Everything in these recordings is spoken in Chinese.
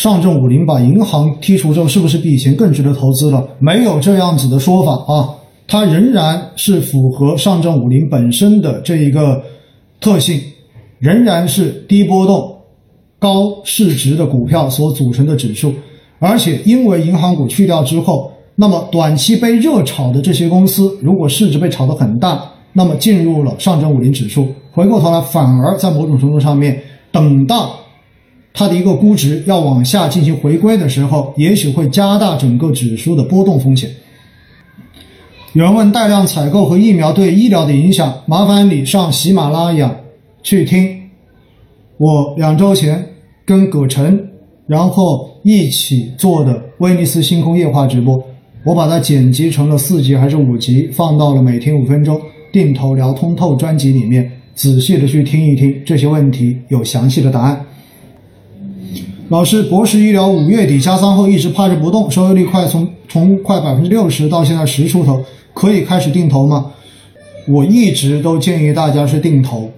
上证五零把银行剔除之后，是不是比以前更值得投资了？没有这样子的说法啊，它仍然是符合上证五零本身的这一个特性，仍然是低波动、高市值的股票所组成的指数。而且因为银行股去掉之后，那么短期被热炒的这些公司，如果市值被炒得很大，那么进入了上证五零指数，回过头来反而在某种程度上面，等到。它的一个估值要往下进行回归的时候，也许会加大整个指数的波动风险。有人问带量采购和疫苗对医疗的影响，麻烦你上喜马拉雅去听我两周前跟葛晨然后一起做的威尼斯星空夜话直播，我把它剪辑成了四集还是五集，放到了每天五分钟定投聊通透专辑里面，仔细的去听一听这些问题，有详细的答案。老师，博士医疗五月底加仓后一直趴着不动，收益率快从从快百分之六十到现在十出头，可以开始定投吗？我一直都建议大家是定投，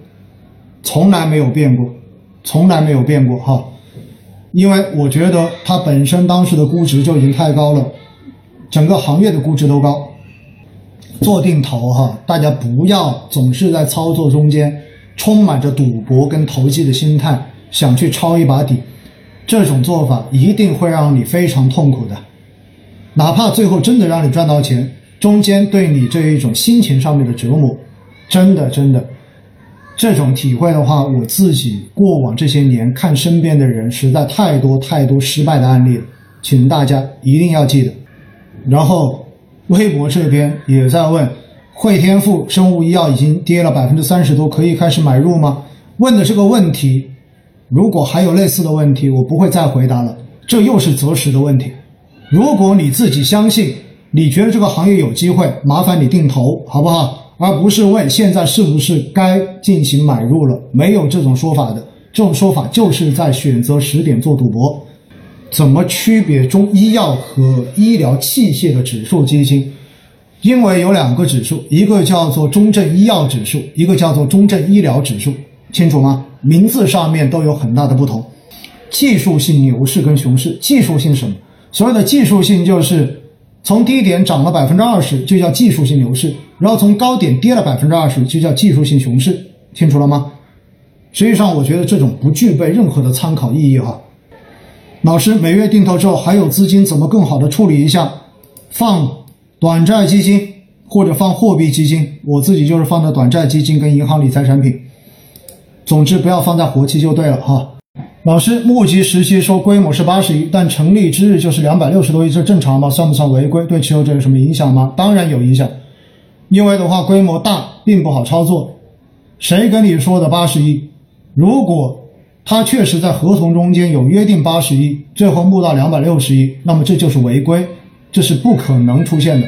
从来没有变过，从来没有变过哈，因为我觉得它本身当时的估值就已经太高了，整个行业的估值都高，做定投哈，大家不要总是在操作中间充满着赌博跟投机的心态，想去抄一把底。这种做法一定会让你非常痛苦的，哪怕最后真的让你赚到钱，中间对你这一种心情上面的折磨，真的真的，这种体会的话，我自己过往这些年看身边的人实在太多太多失败的案例了，请大家一定要记得。然后微博这边也在问，汇添富生物医药已经跌了百分之三十多，可以开始买入吗？问的这个问题。如果还有类似的问题，我不会再回答了。这又是择时的问题。如果你自己相信，你觉得这个行业有机会，麻烦你定投，好不好？而不是问现在是不是该进行买入了。没有这种说法的，这种说法就是在选择时点做赌博。怎么区别中医药和医疗器械的指数基金？因为有两个指数，一个叫做中证医药指数，一个叫做中证医疗指数，清楚吗？名字上面都有很大的不同，技术性牛市跟熊市，技术性什么？所谓的技术性就是从低点涨了百分之二十就叫技术性牛市，然后从高点跌了百分之二十就叫技术性熊市，清楚了吗？实际上，我觉得这种不具备任何的参考意义哈。老师，每月定投之后还有资金，怎么更好的处理一下？放短债基金或者放货币基金，我自己就是放的短债基金跟银行理财产品。总之不要放在活期就对了哈。老师，募集时期说规模是八十亿，但成立之日就是两百六十多亿，这正常吗？算不算违规？对持有者有什么影响吗？当然有影响，因为的话规模大并不好操作。谁跟你说的八十亿？如果他确实在合同中间有约定八十亿，最后募到两百六十亿，那么这就是违规，这是不可能出现的。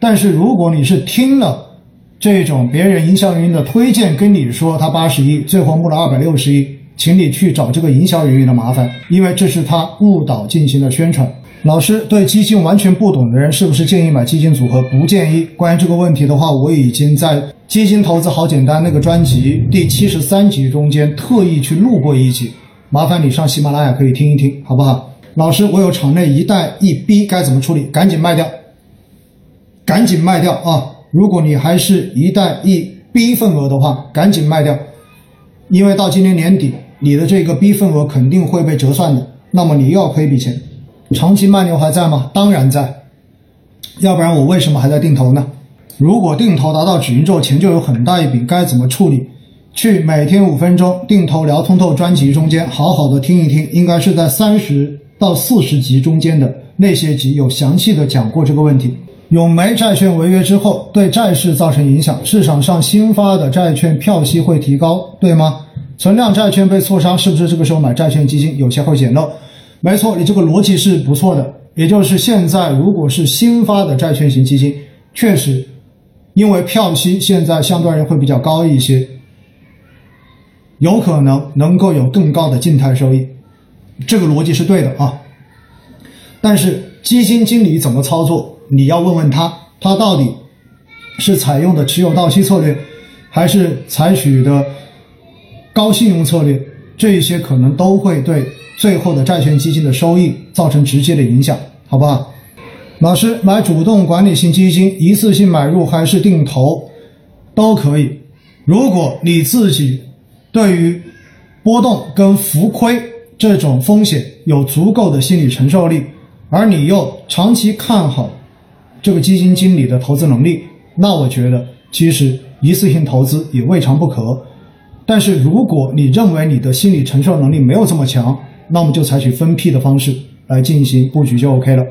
但是如果你是听了，这种别人营销人员的推荐跟你说他八十一，最后募了二百六十一，请你去找这个营销人员的麻烦，因为这是他误导进行的宣传。老师对基金完全不懂的人，是不是建议买基金组合？不建议。关于这个问题的话，我已经在《基金投资好简单》那个专辑第七十三集中间特意去录过一集，麻烦你上喜马拉雅可以听一听，好不好？老师，我有场内一贷一逼该怎么处理？赶紧卖掉，赶紧卖掉啊！如果你还是一带一 B 份额的话，赶紧卖掉，因为到今年年底，你的这个 B 份额肯定会被折算的，那么你又要亏一笔钱。长期慢牛还在吗？当然在，要不然我为什么还在定投呢？如果定投达到止盈之后，钱就有很大一笔，该怎么处理？去每天五分钟定投聊通透专辑中间，好好的听一听，应该是在三十到四十集中间的那些集有详细的讲过这个问题。永煤债券违约之后，对债市造成影响，市场上新发的债券票息会提高，对吗？存量债券被错杀，是不是这个时候买债券基金有些会捡漏？没错，你这个逻辑是不错的。也就是现在，如果是新发的债券型基金，确实因为票息现在相对而言会比较高一些，有可能能够有更高的静态收益，这个逻辑是对的啊。但是基金经理怎么操作？你要问问他，他到底是采用的持有到期策略，还是采取的高信用策略？这一些可能都会对最后的债券基金的收益造成直接的影响，好不好？老师买主动管理型基金，一次性买入还是定投都可以。如果你自己对于波动跟浮亏这种风险有足够的心理承受力，而你又长期看好这个基金经理的投资能力，那我觉得其实一次性投资也未尝不可。但是如果你认为你的心理承受能力没有这么强，那我们就采取分批的方式来进行布局就 OK 了。